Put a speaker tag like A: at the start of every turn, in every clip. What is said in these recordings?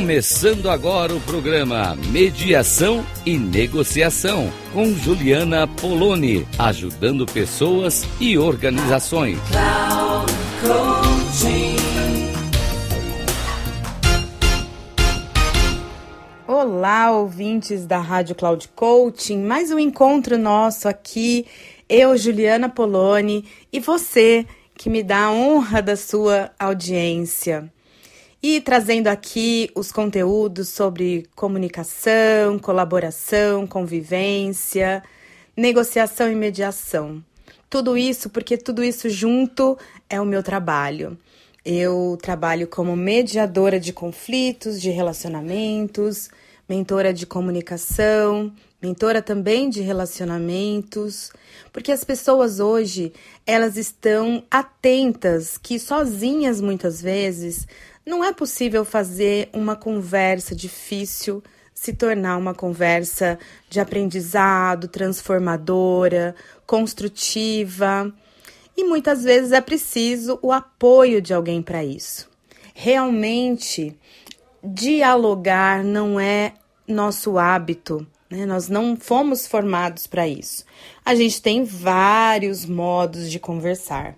A: Começando agora o programa Mediação e Negociação com Juliana Poloni, ajudando pessoas e organizações.
B: Olá, ouvintes da Rádio Cloud Coaching, mais um encontro nosso aqui, eu, Juliana Poloni, e você que me dá a honra da sua audiência e trazendo aqui os conteúdos sobre comunicação, colaboração, convivência, negociação e mediação. Tudo isso porque tudo isso junto é o meu trabalho. Eu trabalho como mediadora de conflitos, de relacionamentos, mentora de comunicação, mentora também de relacionamentos, porque as pessoas hoje, elas estão atentas que sozinhas muitas vezes não é possível fazer uma conversa difícil se tornar uma conversa de aprendizado, transformadora, construtiva. E muitas vezes é preciso o apoio de alguém para isso. Realmente, dialogar não é nosso hábito, né? Nós não fomos formados para isso. A gente tem vários modos de conversar.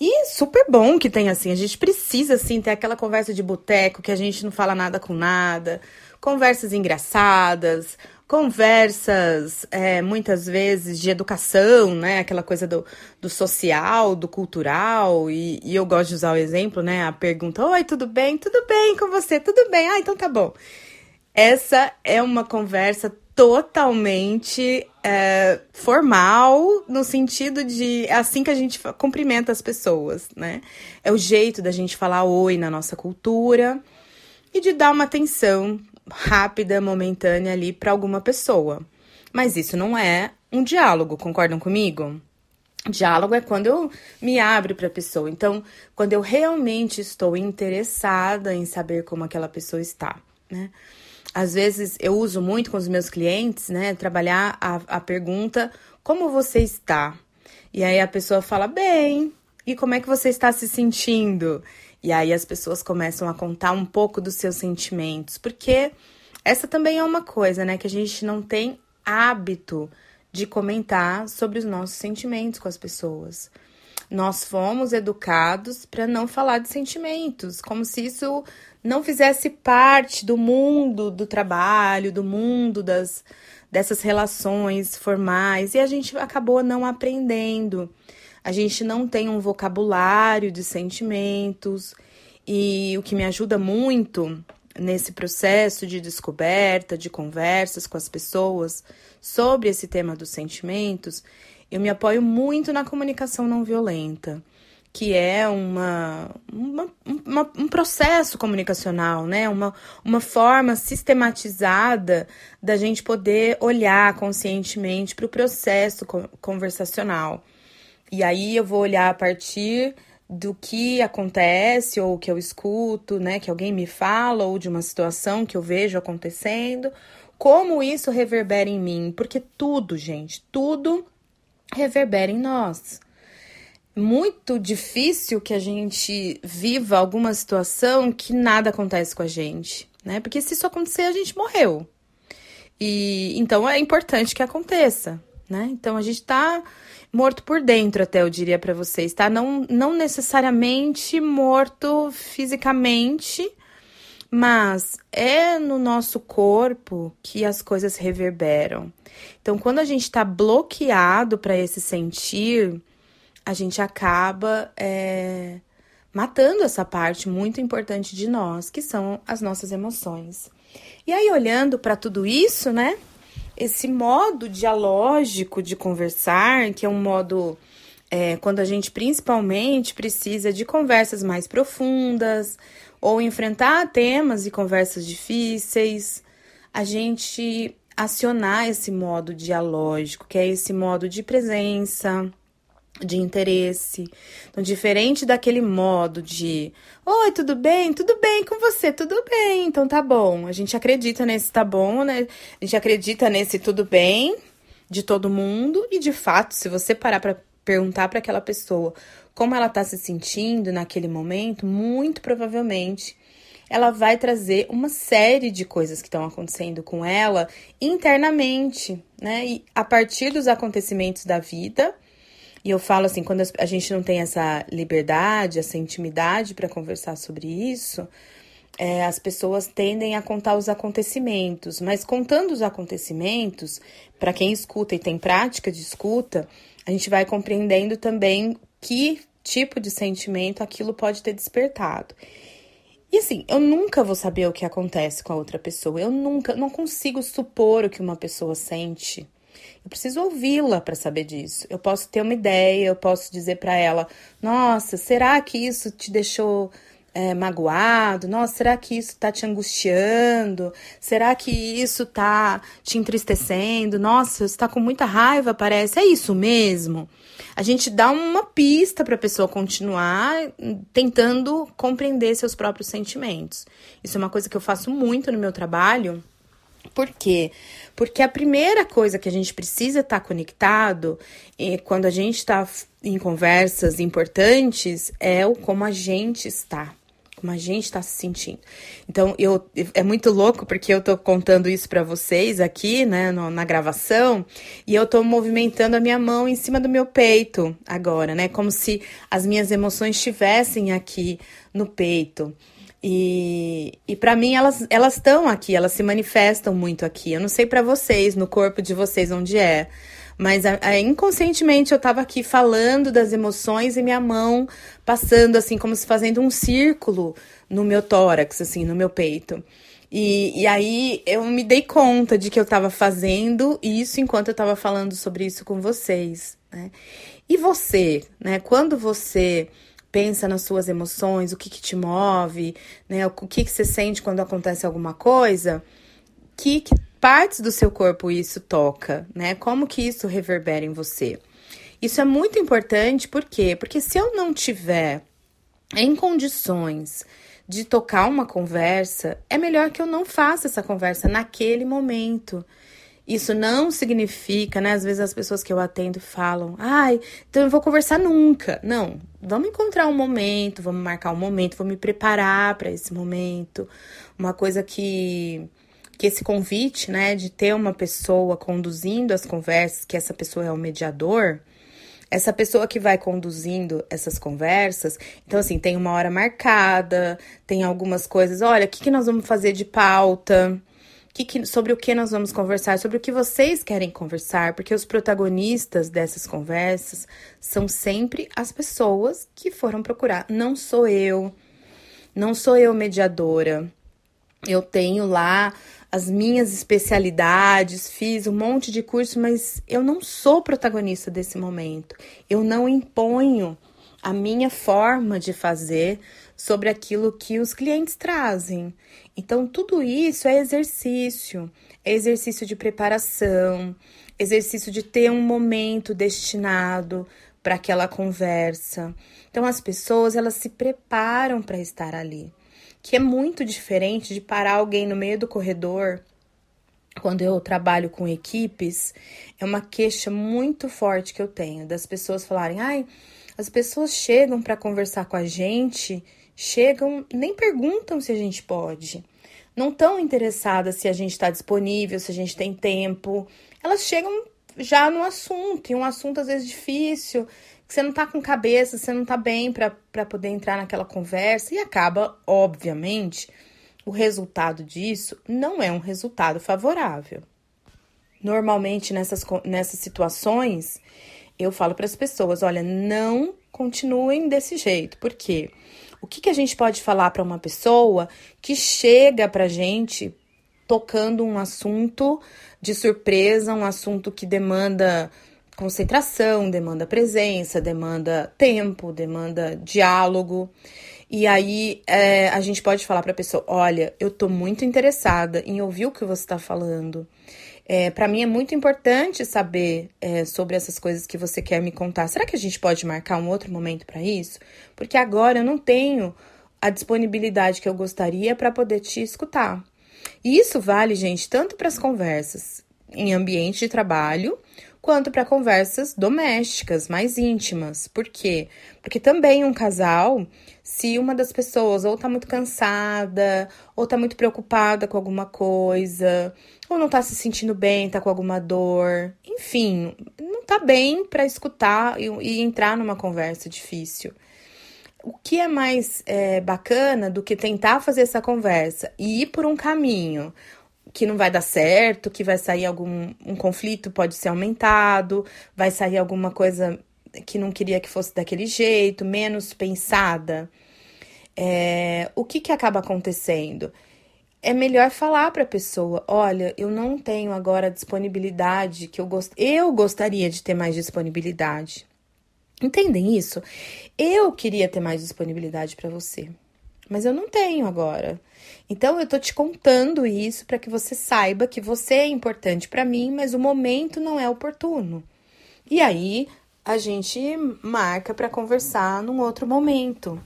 B: E super bom que tem assim. A gente precisa, assim, ter aquela conversa de boteco que a gente não fala nada com nada. Conversas engraçadas, conversas é, muitas vezes de educação, né? Aquela coisa do, do social, do cultural. E, e eu gosto de usar o exemplo, né? A pergunta: Oi, tudo bem? Tudo bem com você? Tudo bem? Ah, então tá bom. Essa é uma conversa totalmente é, formal, no sentido de é assim que a gente cumprimenta as pessoas, né? É o jeito da gente falar oi na nossa cultura e de dar uma atenção rápida, momentânea ali para alguma pessoa. Mas isso não é um diálogo, concordam comigo? Diálogo é quando eu me abro para a pessoa. Então, quando eu realmente estou interessada em saber como aquela pessoa está, né? Às vezes eu uso muito com os meus clientes, né? Trabalhar a, a pergunta: como você está? E aí a pessoa fala: bem. E como é que você está se sentindo? E aí as pessoas começam a contar um pouco dos seus sentimentos, porque essa também é uma coisa, né? Que a gente não tem hábito de comentar sobre os nossos sentimentos com as pessoas. Nós fomos educados para não falar de sentimentos, como se isso não fizesse parte do mundo do trabalho, do mundo das dessas relações formais, e a gente acabou não aprendendo. A gente não tem um vocabulário de sentimentos, e o que me ajuda muito nesse processo de descoberta, de conversas com as pessoas sobre esse tema dos sentimentos, eu me apoio muito na comunicação não violenta que é uma, uma, uma, um processo comunicacional, né? Uma, uma forma sistematizada da gente poder olhar conscientemente para o processo conversacional. E aí eu vou olhar a partir do que acontece ou que eu escuto, né? Que alguém me fala ou de uma situação que eu vejo acontecendo, como isso reverbera em mim, porque tudo, gente, tudo reverbera em nós muito difícil que a gente viva alguma situação que nada acontece com a gente, né? Porque se isso acontecer, a gente morreu. E então é importante que aconteça, né? Então a gente tá morto por dentro, até eu diria para vocês, tá? Não, não necessariamente morto fisicamente, mas é no nosso corpo que as coisas reverberam. Então, quando a gente está bloqueado para esse sentir, a gente acaba é, matando essa parte muito importante de nós, que são as nossas emoções. E aí, olhando para tudo isso, né? Esse modo dialógico de conversar, que é um modo é, quando a gente principalmente precisa de conversas mais profundas ou enfrentar temas e conversas difíceis, a gente acionar esse modo dialógico, que é esse modo de presença, de interesse. Então, diferente daquele modo de Oi, tudo bem? Tudo bem com você? Tudo bem, então tá bom. A gente acredita nesse tá bom, né? A gente acredita nesse tudo bem de todo mundo e de fato, se você parar para perguntar para aquela pessoa como ela tá se sentindo naquele momento, muito provavelmente ela vai trazer uma série de coisas que estão acontecendo com ela internamente, né? E a partir dos acontecimentos da vida. E eu falo assim, quando a gente não tem essa liberdade, essa intimidade para conversar sobre isso, é, as pessoas tendem a contar os acontecimentos, mas contando os acontecimentos, para quem escuta e tem prática de escuta, a gente vai compreendendo também que tipo de sentimento aquilo pode ter despertado. E assim, eu nunca vou saber o que acontece com a outra pessoa. Eu nunca, não consigo supor o que uma pessoa sente. Eu preciso ouvi-la para saber disso. Eu posso ter uma ideia, eu posso dizer para ela: "Nossa, será que isso te deixou é, magoado? Nossa, será que isso tá te angustiando? Será que isso tá te entristecendo? Nossa, você tá com muita raiva, parece. É isso mesmo? A gente dá uma pista para a pessoa continuar tentando compreender seus próprios sentimentos. Isso é uma coisa que eu faço muito no meu trabalho. Por quê? Porque a primeira coisa que a gente precisa estar tá conectado e quando a gente está em conversas importantes é o como a gente está como a gente está se sentindo. Então, eu, é muito louco porque eu tô contando isso para vocês aqui, né, no, na gravação, e eu tô movimentando a minha mão em cima do meu peito agora, né, como se as minhas emoções estivessem aqui no peito. E, e para mim elas elas estão aqui, elas se manifestam muito aqui. Eu não sei para vocês, no corpo de vocês onde é, mas a, a, inconscientemente eu estava aqui falando das emoções e minha mão passando assim, como se fazendo um círculo no meu tórax, assim, no meu peito. E, e aí eu me dei conta de que eu estava fazendo isso enquanto eu estava falando sobre isso com vocês. Né? E você, né? Quando você pensa nas suas emoções, o que, que te move, né? O que, que você sente quando acontece alguma coisa, que, que partes do seu corpo isso toca, né? Como que isso reverbera em você? Isso é muito importante, por quê? Porque se eu não tiver em condições de tocar uma conversa, é melhor que eu não faça essa conversa naquele momento. Isso não significa, né? Às vezes as pessoas que eu atendo falam, ai, então eu vou conversar nunca. Não, vamos encontrar um momento, vamos marcar um momento, vou me preparar para esse momento. Uma coisa que que esse convite, né, de ter uma pessoa conduzindo as conversas, que essa pessoa é o mediador, essa pessoa que vai conduzindo essas conversas, então assim, tem uma hora marcada, tem algumas coisas, olha, o que, que nós vamos fazer de pauta? Que, que, sobre o que nós vamos conversar, sobre o que vocês querem conversar, porque os protagonistas dessas conversas são sempre as pessoas que foram procurar. Não sou eu, não sou eu mediadora. Eu tenho lá as minhas especialidades, fiz um monte de curso, mas eu não sou protagonista desse momento. Eu não imponho a minha forma de fazer sobre aquilo que os clientes trazem. Então, tudo isso é exercício, é exercício de preparação, exercício de ter um momento destinado para aquela conversa. Então, as pessoas elas se preparam para estar ali que é muito diferente de parar alguém no meio do corredor. Quando eu trabalho com equipes, é uma queixa muito forte que eu tenho das pessoas falarem: ai, as pessoas chegam para conversar com a gente, chegam, nem perguntam se a gente pode, não estão interessadas se a gente está disponível, se a gente tem tempo. Elas chegam já no assunto, e um assunto às vezes difícil, que você não tá com cabeça, você não tá bem para poder entrar naquela conversa e acaba, obviamente, o resultado disso não é um resultado favorável. Normalmente nessas, nessas situações, eu falo para as pessoas: olha, não continuem desse jeito, porque o que, que a gente pode falar para uma pessoa que chega para gente tocando um assunto de surpresa, um assunto que demanda concentração, demanda presença, demanda tempo, demanda diálogo. E aí é, a gente pode falar para a pessoa: olha, eu estou muito interessada em ouvir o que você está falando. É, para mim é muito importante saber é, sobre essas coisas que você quer me contar. Será que a gente pode marcar um outro momento para isso? Porque agora eu não tenho a disponibilidade que eu gostaria para poder te escutar. E isso vale, gente, tanto para as conversas em ambiente de trabalho, quanto para conversas domésticas, mais íntimas. Por quê? Porque também um casal, se uma das pessoas ou tá muito cansada, ou tá muito preocupada com alguma coisa, ou não tá se sentindo bem, tá com alguma dor, enfim, não tá bem para escutar e, e, entrar numa conversa difícil. O que é mais é, bacana do que tentar fazer essa conversa e ir por um caminho que não vai dar certo, que vai sair algum um conflito pode ser aumentado, vai sair alguma coisa que não queria que fosse daquele jeito, menos pensada. É, o que, que acaba acontecendo? É melhor falar para a pessoa: olha, eu não tenho agora disponibilidade que eu gost... eu gostaria de ter mais disponibilidade. Entendem isso? Eu queria ter mais disponibilidade para você, mas eu não tenho agora. Então eu tô te contando isso para que você saiba que você é importante para mim, mas o momento não é oportuno. E aí a gente marca para conversar num outro momento.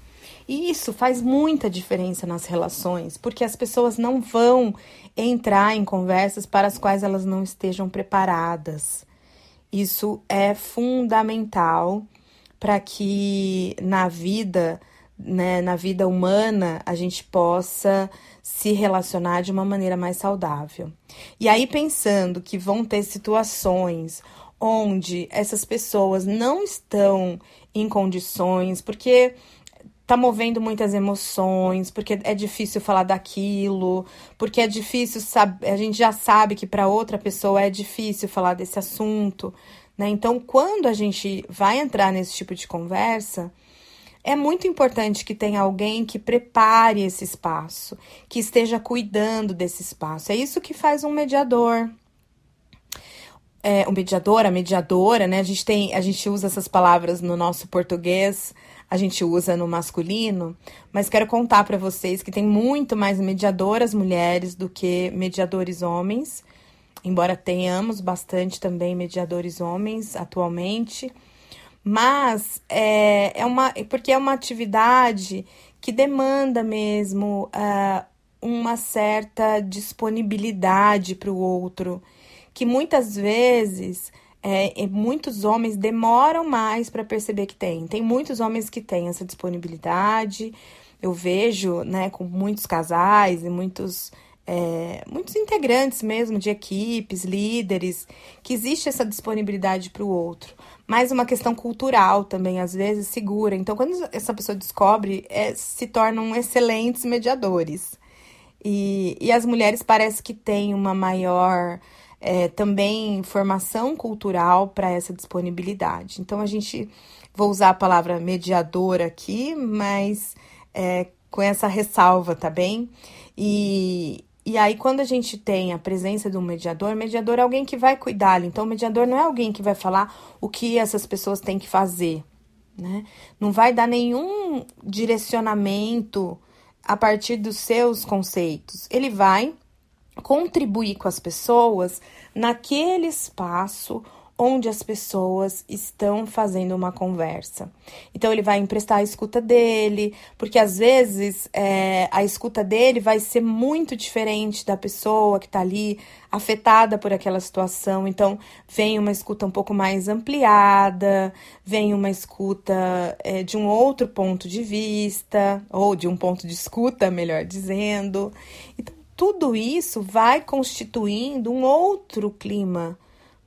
B: E isso faz muita diferença nas relações, porque as pessoas não vão entrar em conversas para as quais elas não estejam preparadas. Isso é fundamental para que na vida, né, na vida humana, a gente possa se relacionar de uma maneira mais saudável. E aí, pensando que vão ter situações onde essas pessoas não estão em condições, porque tá movendo muitas emoções, porque é difícil falar daquilo, porque é difícil saber, a gente já sabe que para outra pessoa é difícil falar desse assunto, né? Então, quando a gente vai entrar nesse tipo de conversa, é muito importante que tenha alguém que prepare esse espaço, que esteja cuidando desse espaço. É isso que faz um mediador. É, um mediador, a mediadora, né? A gente tem, a gente usa essas palavras no nosso português, a gente usa no masculino, mas quero contar para vocês que tem muito mais mediadoras mulheres do que mediadores homens, embora tenhamos bastante também mediadores homens atualmente. Mas é, é uma. Porque é uma atividade que demanda mesmo uh, uma certa disponibilidade para o outro, que muitas vezes é, muitos homens demoram mais para perceber que tem. Tem muitos homens que têm essa disponibilidade. Eu vejo, né, com muitos casais e muitos é, muitos integrantes mesmo de equipes, líderes, que existe essa disponibilidade para o outro. Mas uma questão cultural também, às vezes, segura. Então, quando essa pessoa descobre, é, se tornam excelentes mediadores. E, e as mulheres parece que têm uma maior é, também formação cultural para essa disponibilidade. Então, a gente, vou usar a palavra mediadora aqui, mas é, com essa ressalva, tá bem? E, e aí, quando a gente tem a presença de um mediador, mediador é alguém que vai cuidar. Então, o mediador não é alguém que vai falar o que essas pessoas têm que fazer, né? Não vai dar nenhum direcionamento a partir dos seus conceitos. Ele vai contribuir com as pessoas naquele espaço onde as pessoas estão fazendo uma conversa. Então ele vai emprestar a escuta dele, porque às vezes é, a escuta dele vai ser muito diferente da pessoa que está ali afetada por aquela situação. Então vem uma escuta um pouco mais ampliada, vem uma escuta é, de um outro ponto de vista, ou de um ponto de escuta, melhor dizendo. Então tudo isso vai constituindo um outro clima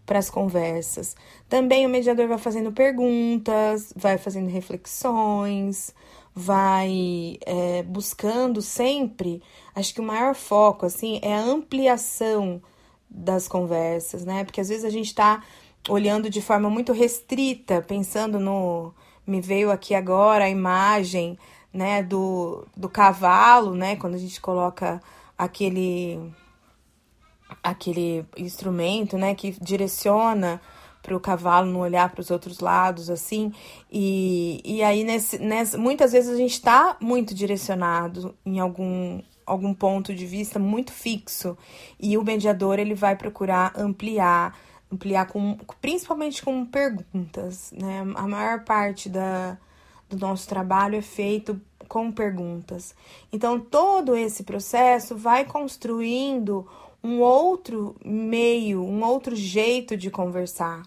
B: para as conversas. Também o mediador vai fazendo perguntas, vai fazendo reflexões, vai é, buscando sempre. Acho que o maior foco assim é a ampliação das conversas, né? Porque às vezes a gente está olhando de forma muito restrita, pensando no. Me veio aqui agora a imagem né, do, do cavalo, né? Quando a gente coloca aquele aquele instrumento, né, que direciona para o cavalo não olhar para os outros lados, assim. E, e aí, nesse, nesse, muitas vezes, a gente está muito direcionado em algum, algum ponto de vista muito fixo. E o mediador, ele vai procurar ampliar, ampliar com, principalmente com perguntas, né? A maior parte da, do nosso trabalho é feito com perguntas. Então, todo esse processo vai construindo um outro meio, um outro jeito de conversar.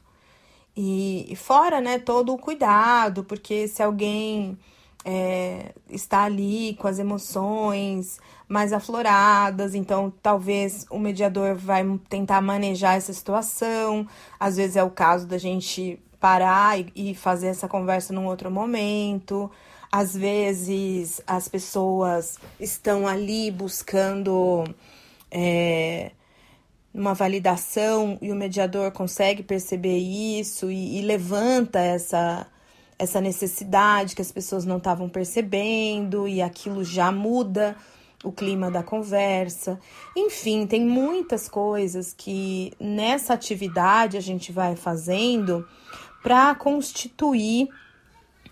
B: E, e fora, né, todo o cuidado, porque se alguém é, está ali com as emoções mais afloradas, então talvez o mediador vai tentar manejar essa situação. Às vezes é o caso da gente parar e, e fazer essa conversa num outro momento. Às vezes as pessoas estão ali buscando é, uma validação e o mediador consegue perceber isso e, e levanta essa, essa necessidade que as pessoas não estavam percebendo e aquilo já muda o clima da conversa. Enfim, tem muitas coisas que nessa atividade a gente vai fazendo para constituir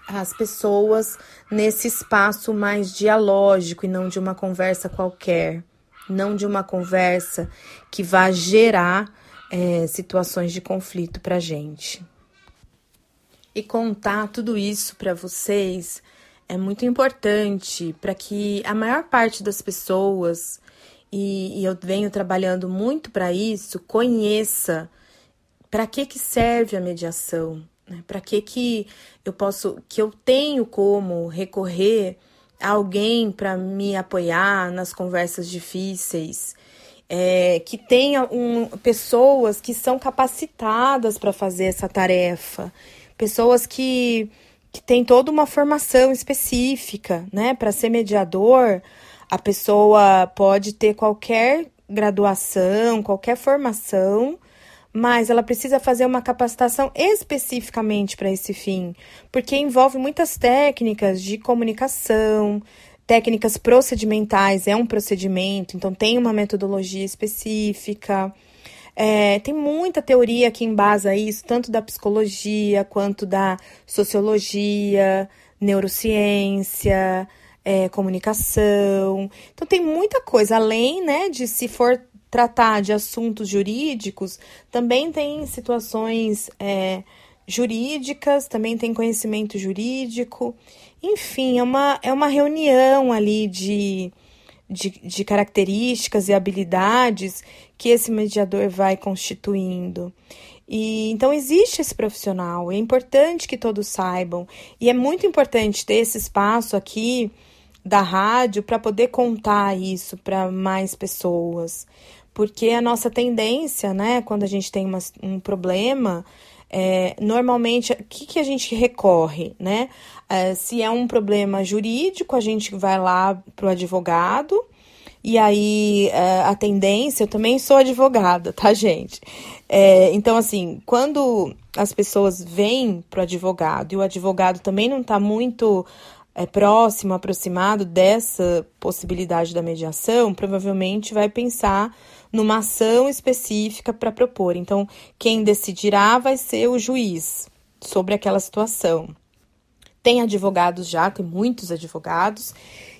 B: as pessoas nesse espaço mais dialógico e não de uma conversa qualquer, não de uma conversa que vá gerar é, situações de conflito para gente. E contar tudo isso para vocês é muito importante para que a maior parte das pessoas, e, e eu venho trabalhando muito para isso, conheça para que, que serve a mediação, né? para que, que eu posso, que eu tenho como recorrer alguém para me apoiar nas conversas difíceis, é, que tenha um, pessoas que são capacitadas para fazer essa tarefa, pessoas que que tem toda uma formação específica, né? Para ser mediador, a pessoa pode ter qualquer graduação, qualquer formação, mas ela precisa fazer uma capacitação especificamente para esse fim, porque envolve muitas técnicas de comunicação, técnicas procedimentais, é um procedimento, então tem uma metodologia específica. É, tem muita teoria que embasa isso, tanto da psicologia quanto da sociologia, neurociência, é, comunicação. Então tem muita coisa, além né, de se for tratar de assuntos jurídicos, também tem situações é, jurídicas, também tem conhecimento jurídico. Enfim, é uma, é uma reunião ali de de, de características e habilidades que esse mediador vai constituindo. E então existe esse profissional, é importante que todos saibam, e é muito importante ter esse espaço aqui da rádio para poder contar isso para mais pessoas. Porque a nossa tendência, né, quando a gente tem uma, um problema, é, normalmente, o que, que a gente recorre, né? É, se é um problema jurídico, a gente vai lá para o advogado, e aí é, a tendência, eu também sou advogada, tá, gente? É, então, assim, quando as pessoas vêm para o advogado e o advogado também não está muito é, próximo, aproximado dessa possibilidade da mediação, provavelmente vai pensar numa ação específica para propor. Então, quem decidirá vai ser o juiz sobre aquela situação. Tem advogados já, tem muitos advogados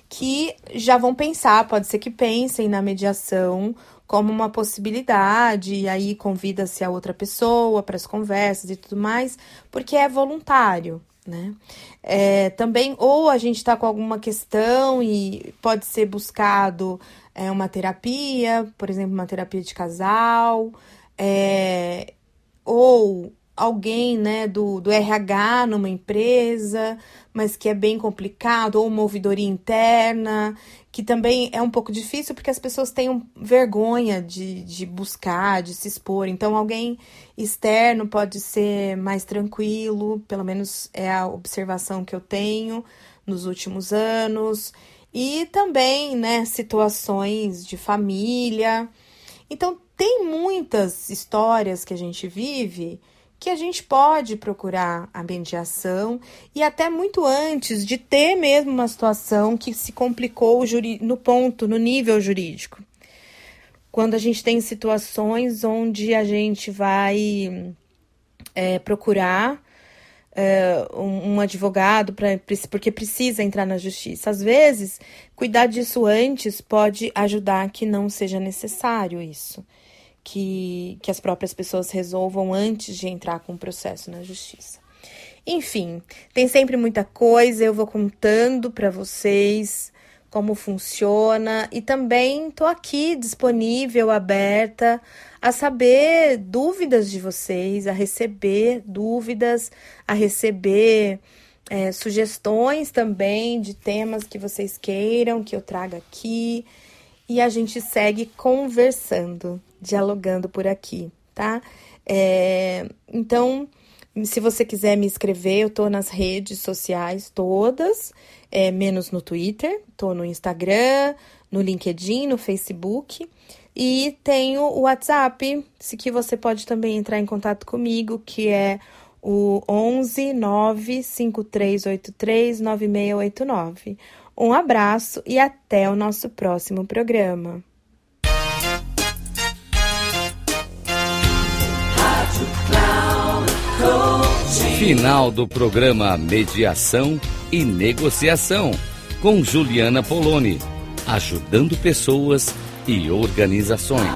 B: que já vão pensar, pode ser que pensem na mediação como uma possibilidade, e aí convida-se a outra pessoa para as conversas e tudo mais, porque é voluntário, né? É, também, ou a gente está com alguma questão e pode ser buscado é, uma terapia, por exemplo, uma terapia de casal, é, ou alguém né, do, do RH numa empresa, mas que é bem complicado, ou uma ouvidoria interna, que também é um pouco difícil porque as pessoas têm vergonha de, de buscar, de se expor. Então, alguém externo pode ser mais tranquilo, pelo menos é a observação que eu tenho nos últimos anos. E também, né, situações de família. Então, tem muitas histórias que a gente vive que a gente pode procurar a mediação e até muito antes de ter mesmo uma situação que se complicou no ponto, no nível jurídico. Quando a gente tem situações onde a gente vai é, procurar é, um, um, advogado pra, porque precisa entrar na justiça. Às vezes, cuidar disso antes pode ajudar que não seja necessário isso que, que as próprias pessoas resolvam antes de entrar com o processo na justiça. Enfim, tem sempre muita coisa, eu vou contando para vocês como funciona e também estou aqui disponível, aberta a saber dúvidas de vocês, a receber dúvidas, a receber é, sugestões também de temas que vocês queiram que eu traga aqui e a gente segue conversando, dialogando por aqui, tá? É, então, se você quiser me escrever, eu tô nas redes sociais todas é, menos no Twitter, tô no Instagram, no LinkedIn, no Facebook. E tenho o WhatsApp, se que você pode também entrar em contato comigo, que é o 11 95383 9689. Um abraço e até o nosso próximo programa.
A: Final do programa Mediação e Negociação com Juliana Poloni, ajudando pessoas e organizações.